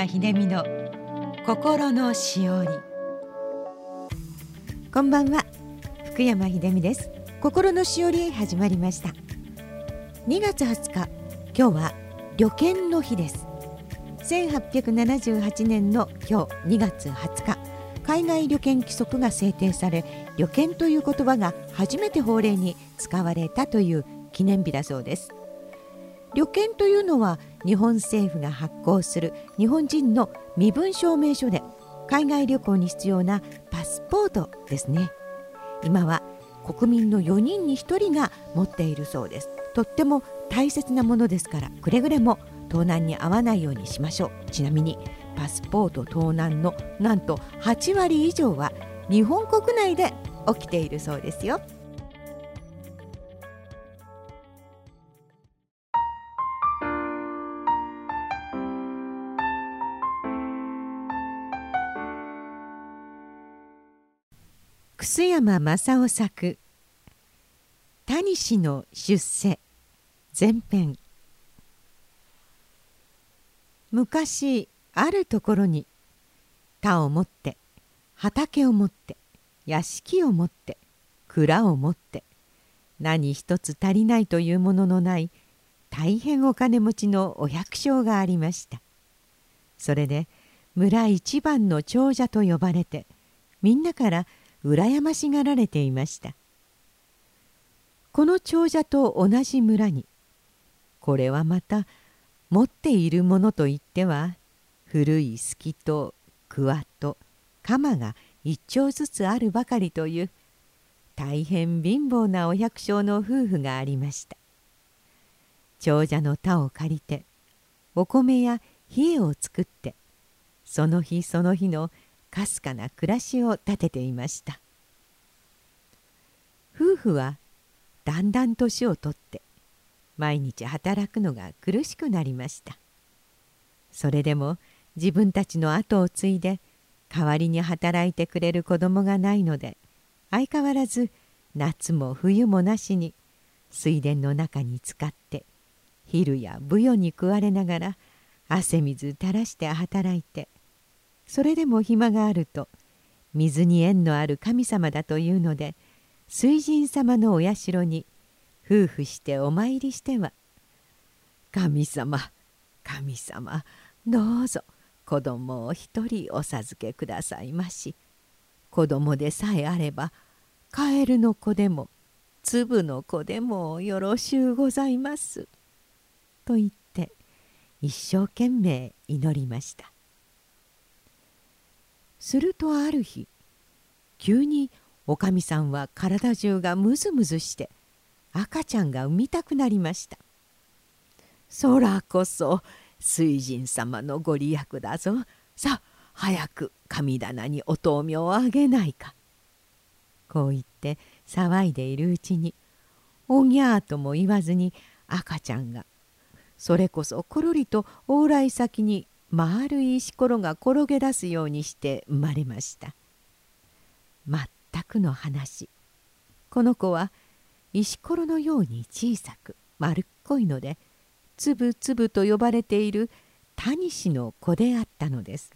山秀美の心のしおりこんばんは。福山秀美です。心のしおり始まりました。2月20日今日は旅券の日です。1878年の今日2月20日海外旅券規則が制定され旅券という言葉が初めて法令に使われたという記念日だそうです。旅券というのは日本政府が発行する日本人の身分証明書で海外旅行に必要なパスポートですね。今は国民の4人に1人が持っているそうです。とっても大切なものですからくれぐれも盗難に遭わないようにしましょう。ちなみにパスポート盗難のなんと8割以上は日本国内で起きているそうですよ。楠山正夫作「タニシの出世」前編。昔あるところに田を持って畑を持って屋敷を持って蔵を持って何一つ足りないというもののない大変お金持ちのお百姓がありました。それで村一番の長者と呼ばれてみんなから「羨ましがられていました。この長者と同じ村にこれはまた持っているものといっては古いすきと桑と鎌が一丁ずつあるばかりという大変貧乏なお百姓の夫婦がありました。長者の田を借りてお米や冷えを作ってその日その日のかすかな暮らしを立てていました。夫婦はだんだん年をとって毎日働くのが苦しくなりました。それでも自分たちの後を継いで代わりに働いてくれる子供がないので相変わらず夏も冬もなしに水田の中に浸かって昼やブヨに食われながら汗水垂らして働いてそれでも暇があると水に縁のある神様だというので水神様のお社に夫婦してお参りしては「神様神様どうぞ子供を一人お授けくださいまし子供でさえあればカエルの子でも粒の子でもよろしゅうございます」と言って一生懸命祈りました。するとある日急におかみさんは体中がムズムズして赤ちゃんが産みたくなりました。そらこそ水神様のご利益だぞ。さあ早く神棚にお灯明をあげないか。こう言って騒いでいるうちにおぎゃーとも言わずに赤ちゃんがそれこそころりと往来先に丸い石ころが転げ出すようにして生まれました。全くの話。この子は石ころのように小さく丸っこいのでつぶつぶと呼ばれているタニシの子であったのです。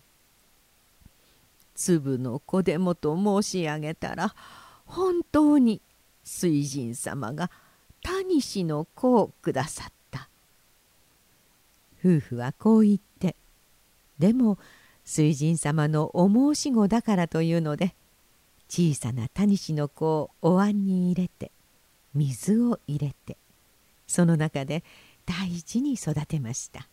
粒の子でもと申し上げたら本当に水神様がタニシの子をくださった。夫婦はこう言ってでも水神様のお申し子だからというので小さなタニシの子をお椀に入れて水を入れてその中で大事に育てました。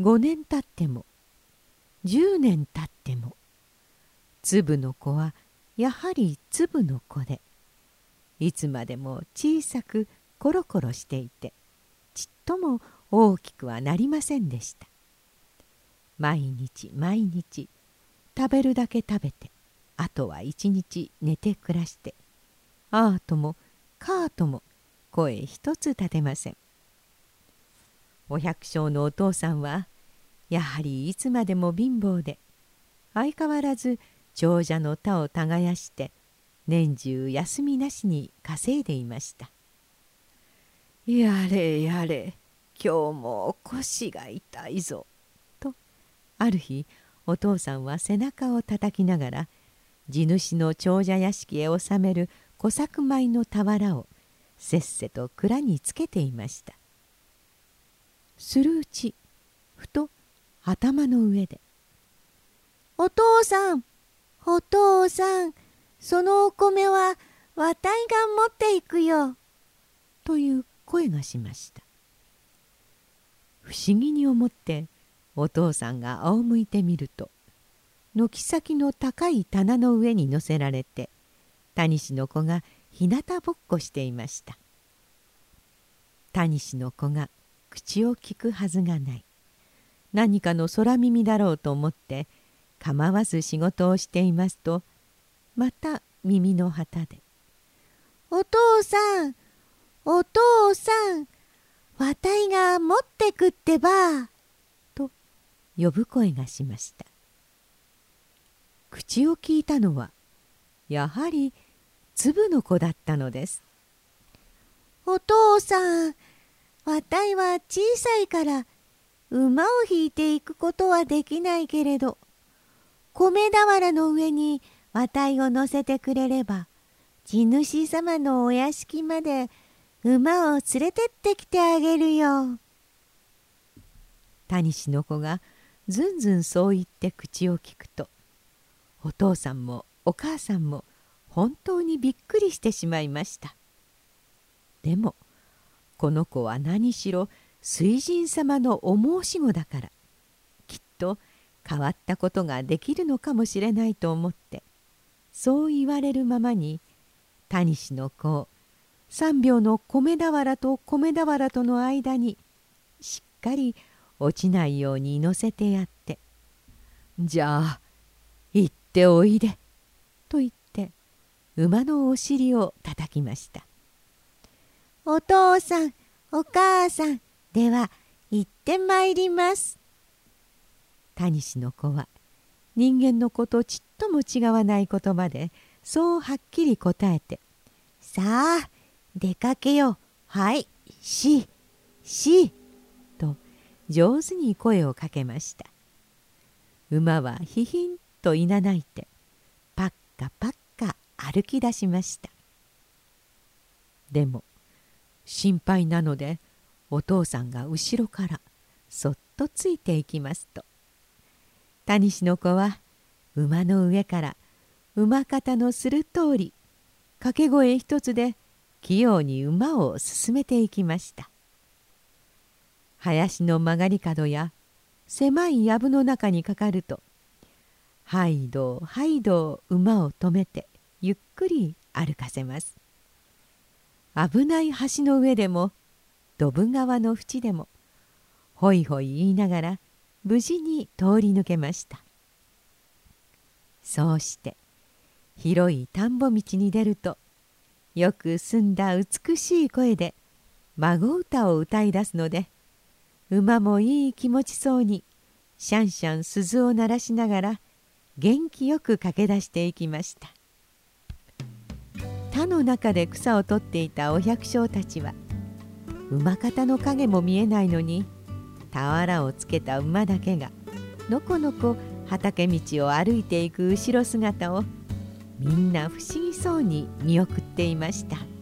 5年経っても10年経っても粒の子はやはり粒の子でいつまでも小さくコロコロしていてちっとも大きくはなりませんでした。毎日毎日食べるだけ食べてあとは一日寝て暮らしてあーともカーとも声一つ立てません。お百姓のお父さんはやはりいつまでも貧乏で相変わらず長者の田を耕して年中休みなしに稼いでいました。やれやれ今日も腰が痛いぞ」とある日お父さんは背中をたたきながら地主の長者屋敷へ納める小作米の俵をせっせと蔵につけていました。するうちふと頭の上で「お父さんお父さんそのお米はわたいが持っていくよ」という声がしました。不思議に思ってお父さんが仰向いてみると軒先の高い棚の上に乗せられて谷氏の子が日向ぼっこしていました。谷氏の子が口を聞くはずがない。何かの空耳だろうと思って構わず仕事をしていますとまた耳の旗で「お父さんお父さんわたいがくってば」と呼ぶ声がしました口を聞いたのはやはり粒の子だったのですお父さんわたいは小さいから馬を引いていくことはできないけれど米俵の上にわたいを乗せてくれれば地主様のお屋敷まで馬を連れてってきてあげるよ。谷氏の子がずんずんそう言って口を聞くとお父さんもお母さんも本当にびっくりしてしまいました。でもこの子は何しろ水神様のお申し子だからきっと変わったことができるのかもしれないと思ってそう言われるままに谷氏の子を3秒の米俵と米俵との間にしっかり落ちないように乗せてやって「じゃあ行っておいで」と言って馬のお尻をたたきました「お父さんお母さんでは行ってまいります」谷氏の子は人間の子とちっとも違わない言葉でそうはっきり答えて「さあ出かけよはいしし」と上手に声をかけました。馬はひひんといなないてパッカパッカ歩き出しました。でも心配なのでお父さんが後ろからそっとついていきますと。谷氏の子は馬の上から馬方のする通り掛け声一つで器用に馬を進めていきました。林の曲がり角や狭い藪の中にかかるとハイドハイド馬を止めてゆっくり歩かせます。危ない橋の上でもドブ川の縁でもほいほい言いながら無事に通り抜けました。そうして広い田んぼ道に出るとよく澄んだ美しい声で孫歌を歌い出すので馬もいい気持ちそうにシャンシャン鈴を鳴らしながら元気よく駆け出していきました田の中で草を取っていたお百姓たちは馬方の影も見えないのに俵をつけた馬だけがのこのこ畑道を歩いていく後ろ姿をみんな不思議そうに見送っていました。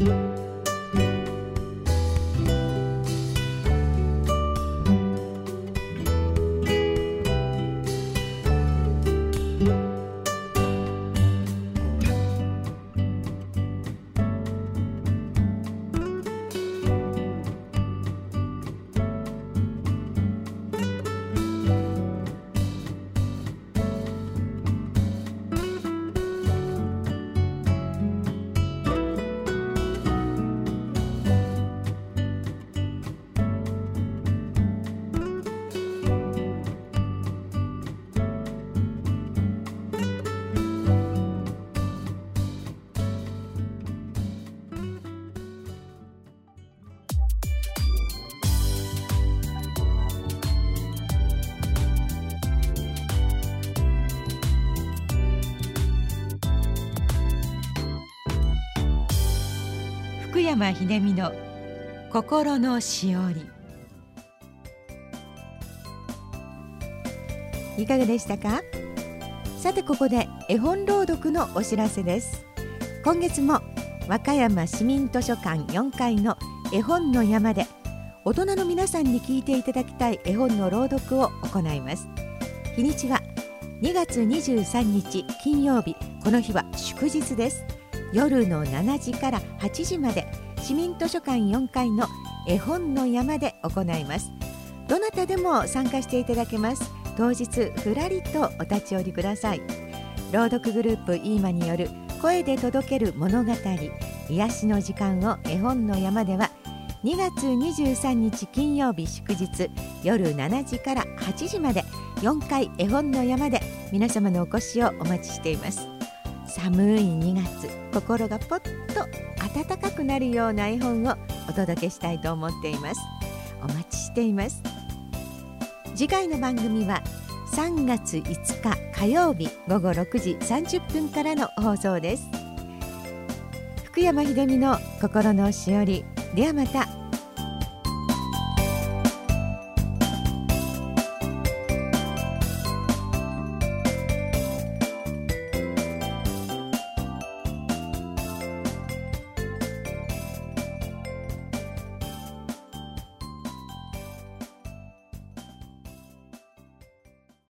福山秀美の心のしおり。いかがでしたか？さてここで絵本朗読のお知らせです。今月も和歌山市民図書館4階の絵本の山で大人の皆さんに聞いていただきたい絵本の朗読を行います。日にちは2月23日金曜日。この日は祝日です。夜の7時から8時まで市民図書館4階の絵本の山で行います。どなたでも参加していただけます。当日ふらりとお立ち寄りください。朗読グループイーマによる声で届ける物語癒しの時間を絵本の山では2月23日金曜日祝日夜7時から8時まで4階絵本の山で皆様のお越しをお待ちしています。寒い2月心がぽっと暖かくなるような絵本をお届けしたいと思っています。お待ちしています。次回の番組は3月5日火曜日午後6時30分からの放送です。福山秀美の心のしおりではまた。